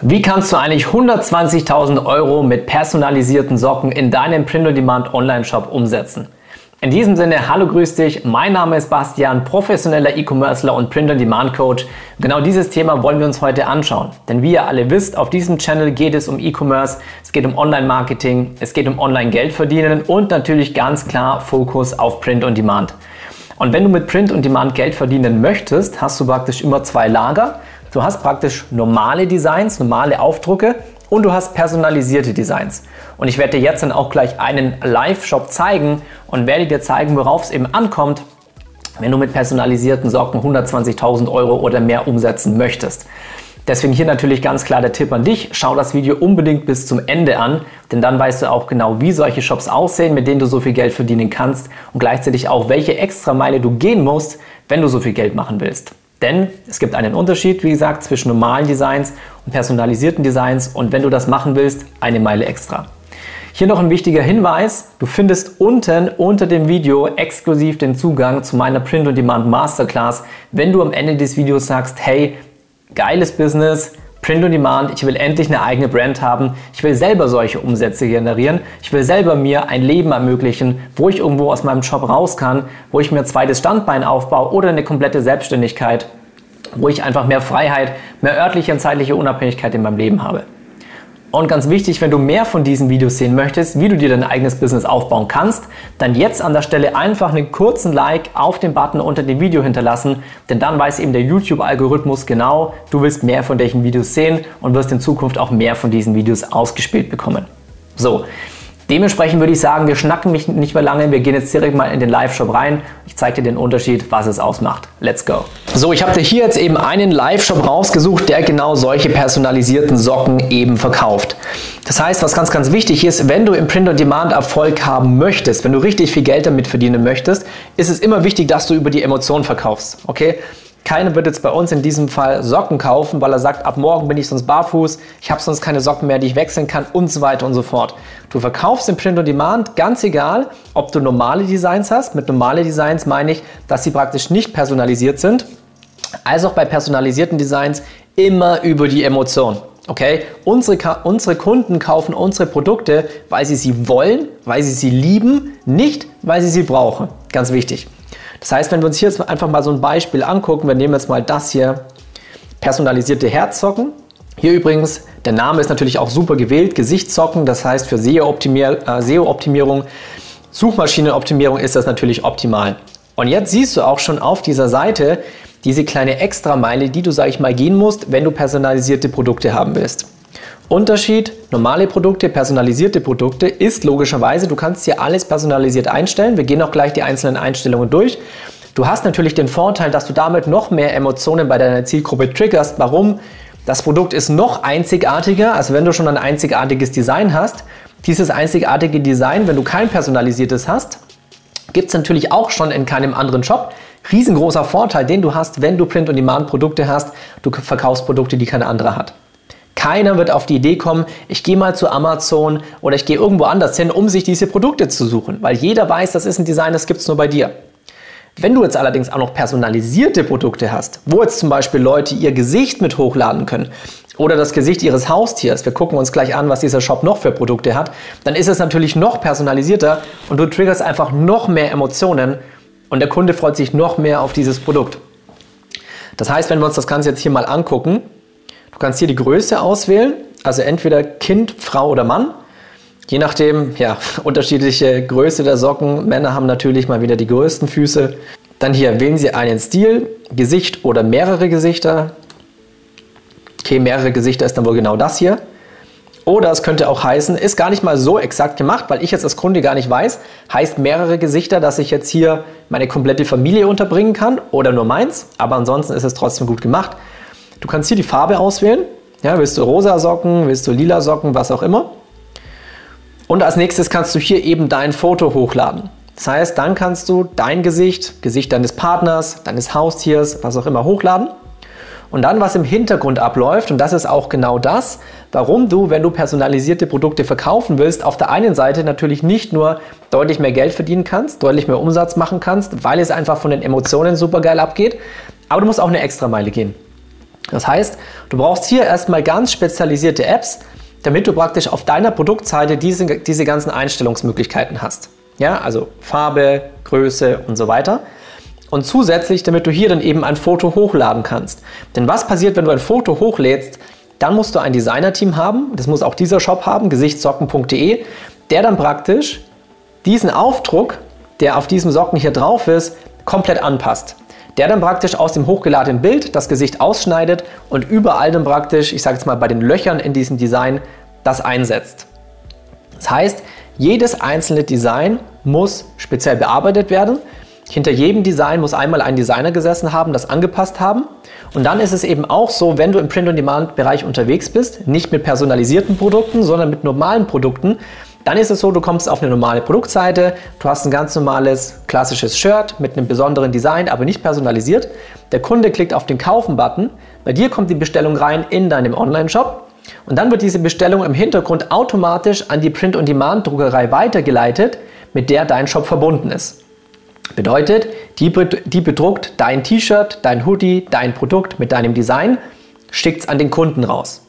Wie kannst du eigentlich 120.000 Euro mit personalisierten Socken in deinem Print-on-Demand Online-Shop umsetzen? In diesem Sinne, hallo, grüß dich. Mein Name ist Bastian, professioneller E-Commercer und Print-on-Demand-Coach. Genau dieses Thema wollen wir uns heute anschauen. Denn wie ihr alle wisst, auf diesem Channel geht es um E-Commerce, es geht um Online-Marketing, es geht um Online-Geld verdienen und natürlich ganz klar Fokus auf Print-on-Demand. Und wenn du mit Print-on-Demand Geld verdienen möchtest, hast du praktisch immer zwei Lager. Du hast praktisch normale Designs, normale Aufdrucke und du hast personalisierte Designs. Und ich werde dir jetzt dann auch gleich einen Live-Shop zeigen und werde dir zeigen, worauf es eben ankommt, wenn du mit personalisierten Socken 120.000 Euro oder mehr umsetzen möchtest. Deswegen hier natürlich ganz klar der Tipp an dich. Schau das Video unbedingt bis zum Ende an, denn dann weißt du auch genau, wie solche Shops aussehen, mit denen du so viel Geld verdienen kannst und gleichzeitig auch, welche extra Meile du gehen musst, wenn du so viel Geld machen willst. Denn es gibt einen Unterschied, wie gesagt, zwischen normalen Designs und personalisierten Designs. Und wenn du das machen willst, eine Meile extra. Hier noch ein wichtiger Hinweis, du findest unten unter dem Video exklusiv den Zugang zu meiner Print-on-Demand Masterclass, wenn du am Ende des Videos sagst, hey, geiles Business, Print on Demand, ich will endlich eine eigene Brand haben, ich will selber solche Umsätze generieren, ich will selber mir ein Leben ermöglichen, wo ich irgendwo aus meinem Job raus kann, wo ich mir ein zweites Standbein aufbaue oder eine komplette Selbstständigkeit, wo ich einfach mehr Freiheit, mehr örtliche und zeitliche Unabhängigkeit in meinem Leben habe. Und ganz wichtig, wenn du mehr von diesen Videos sehen möchtest, wie du dir dein eigenes Business aufbauen kannst, dann jetzt an der Stelle einfach einen kurzen Like auf den Button unter dem Video hinterlassen, denn dann weiß eben der YouTube-Algorithmus genau, du willst mehr von solchen Videos sehen und wirst in Zukunft auch mehr von diesen Videos ausgespielt bekommen. So, Dementsprechend würde ich sagen, wir schnacken mich nicht mehr lange. Wir gehen jetzt direkt mal in den Live-Shop rein. Ich zeige dir den Unterschied, was es ausmacht. Let's go. So, ich habe dir hier jetzt eben einen Live-Shop rausgesucht, der genau solche personalisierten Socken eben verkauft. Das heißt, was ganz, ganz wichtig ist, wenn du im Print-on-Demand Erfolg haben möchtest, wenn du richtig viel Geld damit verdienen möchtest, ist es immer wichtig, dass du über die Emotionen verkaufst. Okay? Keiner wird jetzt bei uns in diesem Fall Socken kaufen, weil er sagt, ab morgen bin ich sonst barfuß, ich habe sonst keine Socken mehr, die ich wechseln kann und so weiter und so fort. Du verkaufst im Print on Demand, ganz egal, ob du normale Designs hast. Mit normale Designs meine ich, dass sie praktisch nicht personalisiert sind, als auch bei personalisierten Designs immer über die Emotion. Okay, unsere, unsere Kunden kaufen unsere Produkte, weil sie sie wollen, weil sie sie lieben, nicht weil sie sie brauchen. Ganz wichtig. Das heißt, wenn wir uns hier jetzt einfach mal so ein Beispiel angucken, wir nehmen jetzt mal das hier, personalisierte Herzsocken. Hier übrigens, der Name ist natürlich auch super gewählt, Gesichtssocken, das heißt für SEO-Optimierung, äh, SEO Suchmaschinenoptimierung ist das natürlich optimal. Und jetzt siehst du auch schon auf dieser Seite diese kleine Extrameile, die du, sag ich mal, gehen musst, wenn du personalisierte Produkte haben willst. Unterschied, normale Produkte, personalisierte Produkte ist logischerweise, du kannst hier alles personalisiert einstellen. Wir gehen auch gleich die einzelnen Einstellungen durch. Du hast natürlich den Vorteil, dass du damit noch mehr Emotionen bei deiner Zielgruppe triggerst. Warum? Das Produkt ist noch einzigartiger, also wenn du schon ein einzigartiges Design hast. Dieses einzigartige Design, wenn du kein personalisiertes hast, gibt es natürlich auch schon in keinem anderen Shop. Riesengroßer Vorteil, den du hast, wenn du Print-on-Demand-Produkte hast. Du verkaufst Produkte, die kein anderer hat. Keiner wird auf die Idee kommen, ich gehe mal zu Amazon oder ich gehe irgendwo anders hin, um sich diese Produkte zu suchen, weil jeder weiß, das ist ein Design, das gibt es nur bei dir. Wenn du jetzt allerdings auch noch personalisierte Produkte hast, wo jetzt zum Beispiel Leute ihr Gesicht mit hochladen können oder das Gesicht ihres Haustiers, wir gucken uns gleich an, was dieser Shop noch für Produkte hat, dann ist es natürlich noch personalisierter und du triggerst einfach noch mehr Emotionen und der Kunde freut sich noch mehr auf dieses Produkt. Das heißt, wenn wir uns das Ganze jetzt hier mal angucken, Du kannst hier die Größe auswählen, also entweder Kind, Frau oder Mann. Je nachdem, ja, unterschiedliche Größe der Socken. Männer haben natürlich mal wieder die größten Füße. Dann hier wählen Sie einen Stil, Gesicht oder mehrere Gesichter. Okay, mehrere Gesichter ist dann wohl genau das hier. Oder es könnte auch heißen, ist gar nicht mal so exakt gemacht, weil ich jetzt als Kunde gar nicht weiß, heißt mehrere Gesichter, dass ich jetzt hier meine komplette Familie unterbringen kann oder nur meins. Aber ansonsten ist es trotzdem gut gemacht. Du kannst hier die Farbe auswählen. Ja, willst du rosa Socken, willst du lila Socken, was auch immer. Und als nächstes kannst du hier eben dein Foto hochladen. Das heißt, dann kannst du dein Gesicht, Gesicht deines Partners, deines Haustiers, was auch immer hochladen. Und dann, was im Hintergrund abläuft, und das ist auch genau das, warum du, wenn du personalisierte Produkte verkaufen willst, auf der einen Seite natürlich nicht nur deutlich mehr Geld verdienen kannst, deutlich mehr Umsatz machen kannst, weil es einfach von den Emotionen super geil abgeht, aber du musst auch eine extra Meile gehen. Das heißt, du brauchst hier erstmal ganz spezialisierte Apps, damit du praktisch auf deiner Produktseite diese, diese ganzen Einstellungsmöglichkeiten hast. Ja, also Farbe, Größe und so weiter. Und zusätzlich, damit du hier dann eben ein Foto hochladen kannst. Denn was passiert, wenn du ein Foto hochlädst? Dann musst du ein Designer-Team haben, das muss auch dieser Shop haben, gesichtssocken.de, der dann praktisch diesen Aufdruck, der auf diesem Socken hier drauf ist, komplett anpasst. Der dann praktisch aus dem hochgeladenen Bild das Gesicht ausschneidet und überall dann praktisch, ich sage jetzt mal bei den Löchern in diesem Design, das einsetzt. Das heißt, jedes einzelne Design muss speziell bearbeitet werden. Hinter jedem Design muss einmal ein Designer gesessen haben, das angepasst haben. Und dann ist es eben auch so, wenn du im Print-on-Demand-Bereich unterwegs bist, nicht mit personalisierten Produkten, sondern mit normalen Produkten, dann ist es so, du kommst auf eine normale Produktseite, du hast ein ganz normales klassisches Shirt mit einem besonderen Design, aber nicht personalisiert. Der Kunde klickt auf den Kaufen-Button, bei dir kommt die Bestellung rein in deinem Online-Shop und dann wird diese Bestellung im Hintergrund automatisch an die Print-on-Demand-Druckerei weitergeleitet, mit der dein Shop verbunden ist. Bedeutet, die, die bedruckt dein T-Shirt, dein Hoodie, dein Produkt mit deinem Design, schickt es an den Kunden raus.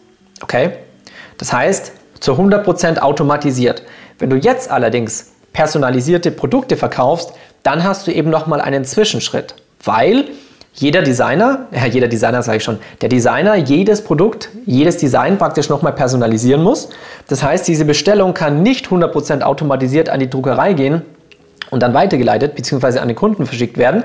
Okay? Das heißt, zu 100% automatisiert. Wenn du jetzt allerdings personalisierte Produkte verkaufst, dann hast du eben nochmal einen Zwischenschritt, weil jeder Designer, ja, jeder Designer sage ich schon, der Designer jedes Produkt, jedes Design praktisch nochmal personalisieren muss. Das heißt, diese Bestellung kann nicht 100% automatisiert an die Druckerei gehen und dann weitergeleitet bzw. an den Kunden verschickt werden,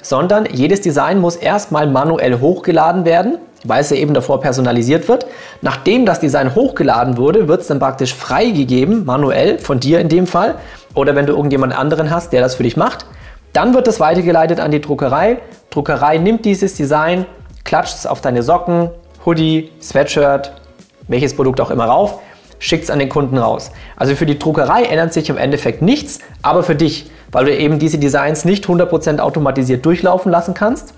sondern jedes Design muss erstmal manuell hochgeladen werden, weil es ja eben davor personalisiert wird. Nachdem das Design hochgeladen wurde, wird es dann praktisch freigegeben, manuell, von dir in dem Fall, oder wenn du irgendjemand anderen hast, der das für dich macht. Dann wird es weitergeleitet an die Druckerei. Druckerei nimmt dieses Design, klatscht es auf deine Socken, Hoodie, Sweatshirt, welches Produkt auch immer rauf, schickt es an den Kunden raus. Also für die Druckerei ändert sich im Endeffekt nichts, aber für dich, weil du eben diese Designs nicht 100% automatisiert durchlaufen lassen kannst,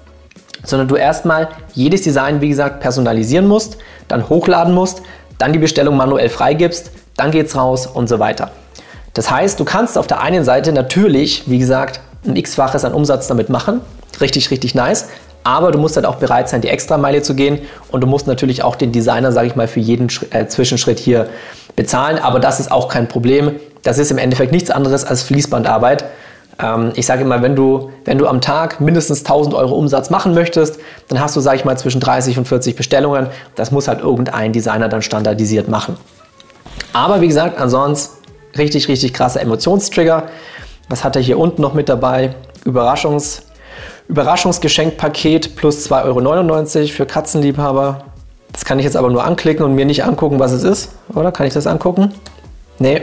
sondern du erstmal jedes Design, wie gesagt, personalisieren musst, dann hochladen musst, dann die Bestellung manuell freigibst, dann geht es raus und so weiter. Das heißt, du kannst auf der einen Seite natürlich, wie gesagt, ein x-faches an Umsatz damit machen. Richtig, richtig nice. Aber du musst halt auch bereit sein, die Extrameile zu gehen und du musst natürlich auch den Designer, sage ich mal, für jeden äh, Zwischenschritt hier bezahlen. Aber das ist auch kein Problem. Das ist im Endeffekt nichts anderes als Fließbandarbeit. Ähm, ich sage immer, wenn du, wenn du am Tag mindestens 1000 Euro Umsatz machen möchtest, dann hast du, sage ich mal, zwischen 30 und 40 Bestellungen. Das muss halt irgendein Designer dann standardisiert machen. Aber wie gesagt, ansonsten richtig, richtig krasser Emotionstrigger. Was hat er hier unten noch mit dabei? Überraschungs, Überraschungsgeschenkpaket plus 2,99 Euro für Katzenliebhaber. Das kann ich jetzt aber nur anklicken und mir nicht angucken, was es ist. Oder kann ich das angucken? Nee,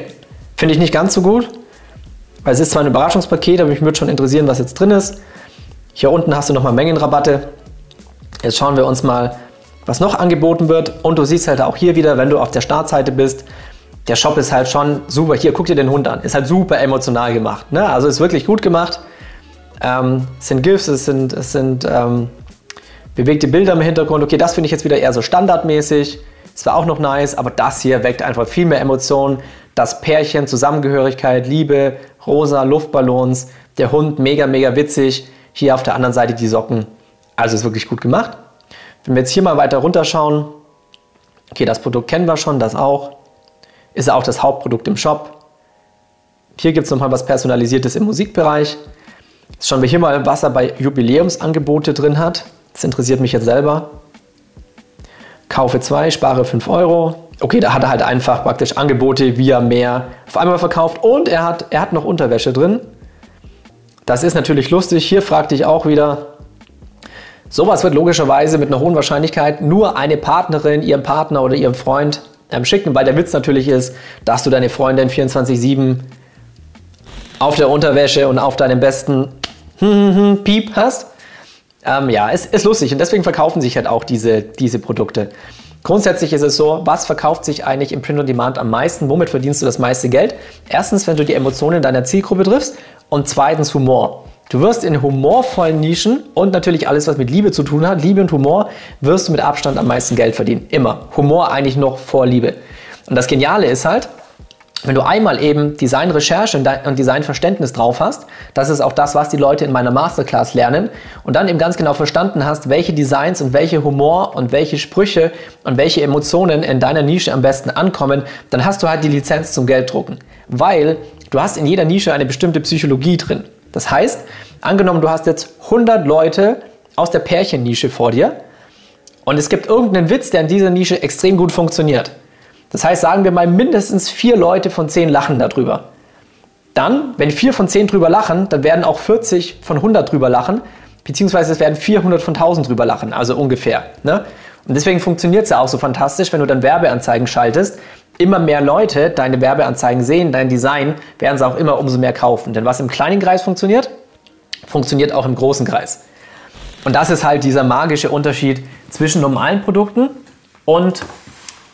finde ich nicht ganz so gut. Weil es ist zwar ein Überraschungspaket, aber mich würde schon interessieren, was jetzt drin ist. Hier unten hast du nochmal Mengenrabatte. Jetzt schauen wir uns mal, was noch angeboten wird. Und du siehst halt auch hier wieder, wenn du auf der Startseite bist, der Shop ist halt schon super. Hier, guck dir den Hund an. Ist halt super emotional gemacht. Ne? Also ist wirklich gut gemacht. Ähm, es sind GIFs, es sind, es sind ähm, bewegte Bilder im Hintergrund. Okay, das finde ich jetzt wieder eher so standardmäßig. Es war auch noch nice, aber das hier weckt einfach viel mehr Emotionen. Das Pärchen, Zusammengehörigkeit, Liebe, rosa Luftballons, der Hund, mega, mega witzig. Hier auf der anderen Seite die Socken. Also ist wirklich gut gemacht. Wenn wir jetzt hier mal weiter runterschauen, okay, das Produkt kennen wir schon, das auch ist auch das Hauptprodukt im Shop. Hier gibt es nochmal was Personalisiertes im Musikbereich. Jetzt schauen wir hier mal, was er bei Jubiläumsangebote drin hat. Das interessiert mich jetzt selber. Kaufe 2, spare 5 Euro. Okay, da hat er halt einfach praktisch Angebote, wie er mehr auf einmal verkauft. Und er hat, er hat noch Unterwäsche drin. Das ist natürlich lustig. Hier fragte ich auch wieder, sowas wird logischerweise mit einer hohen Wahrscheinlichkeit nur eine Partnerin, ihrem Partner oder ihrem Freund ähm, schicken, weil der Witz natürlich ist, dass du deine Freundin 24-7 auf der Unterwäsche und auf deinem besten Piep hast. Ähm, ja, es ist lustig und deswegen verkaufen sich halt auch diese, diese Produkte. Grundsätzlich ist es so, was verkauft sich eigentlich im Print on Demand am meisten? Womit verdienst du das meiste Geld? Erstens, wenn du die Emotionen deiner Zielgruppe triffst und zweitens Humor. Du wirst in humorvollen Nischen und natürlich alles, was mit Liebe zu tun hat, Liebe und Humor, wirst du mit Abstand am meisten Geld verdienen. Immer. Humor eigentlich noch vor Liebe. Und das Geniale ist halt, wenn du einmal eben Designrecherche und Designverständnis drauf hast, das ist auch das, was die Leute in meiner Masterclass lernen, und dann eben ganz genau verstanden hast, welche Designs und welche Humor und welche Sprüche und welche Emotionen in deiner Nische am besten ankommen, dann hast du halt die Lizenz zum Gelddrucken. Weil du hast in jeder Nische eine bestimmte Psychologie drin. Das heißt, angenommen, du hast jetzt 100 Leute aus der Pärchennische vor dir und es gibt irgendeinen Witz, der in dieser Nische extrem gut funktioniert das heißt, sagen wir mal, mindestens vier Leute von zehn lachen darüber. Dann, wenn vier von zehn drüber lachen, dann werden auch 40 von 100 drüber lachen, beziehungsweise es werden 400 von 1000 drüber lachen, also ungefähr. Ne? Und deswegen funktioniert es ja auch so fantastisch, wenn du dann Werbeanzeigen schaltest. Immer mehr Leute deine Werbeanzeigen sehen, dein Design, werden sie auch immer umso mehr kaufen. Denn was im kleinen Kreis funktioniert, funktioniert auch im großen Kreis. Und das ist halt dieser magische Unterschied zwischen normalen Produkten und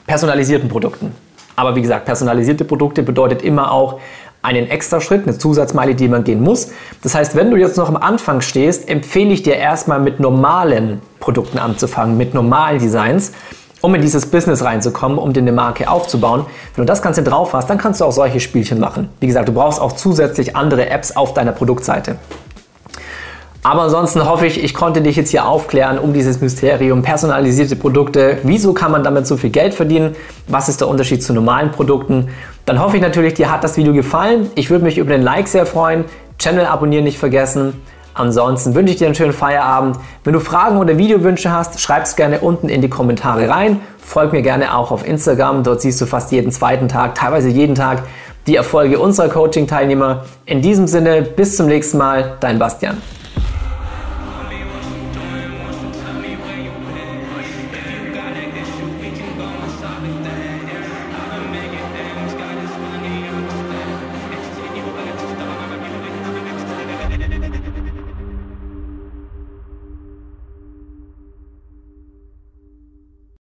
personalisierten Produkten. Aber wie gesagt, personalisierte Produkte bedeutet immer auch einen extra Schritt, eine Zusatzmeile, die man gehen muss. Das heißt, wenn du jetzt noch am Anfang stehst, empfehle ich dir erstmal mit normalen Produkten anzufangen, mit normalen Designs, um in dieses Business reinzukommen, um dir eine Marke aufzubauen. Wenn du das Ganze drauf hast, dann kannst du auch solche Spielchen machen. Wie gesagt, du brauchst auch zusätzlich andere Apps auf deiner Produktseite. Aber ansonsten hoffe ich, ich konnte dich jetzt hier aufklären um dieses Mysterium personalisierte Produkte. Wieso kann man damit so viel Geld verdienen? Was ist der Unterschied zu normalen Produkten? Dann hoffe ich natürlich, dir hat das Video gefallen. Ich würde mich über den Like sehr freuen. Channel abonnieren nicht vergessen. Ansonsten wünsche ich dir einen schönen Feierabend. Wenn du Fragen oder Videowünsche hast, schreib es gerne unten in die Kommentare rein. Folg mir gerne auch auf Instagram. Dort siehst du fast jeden zweiten Tag, teilweise jeden Tag, die Erfolge unserer Coaching-Teilnehmer. In diesem Sinne, bis zum nächsten Mal, dein Bastian.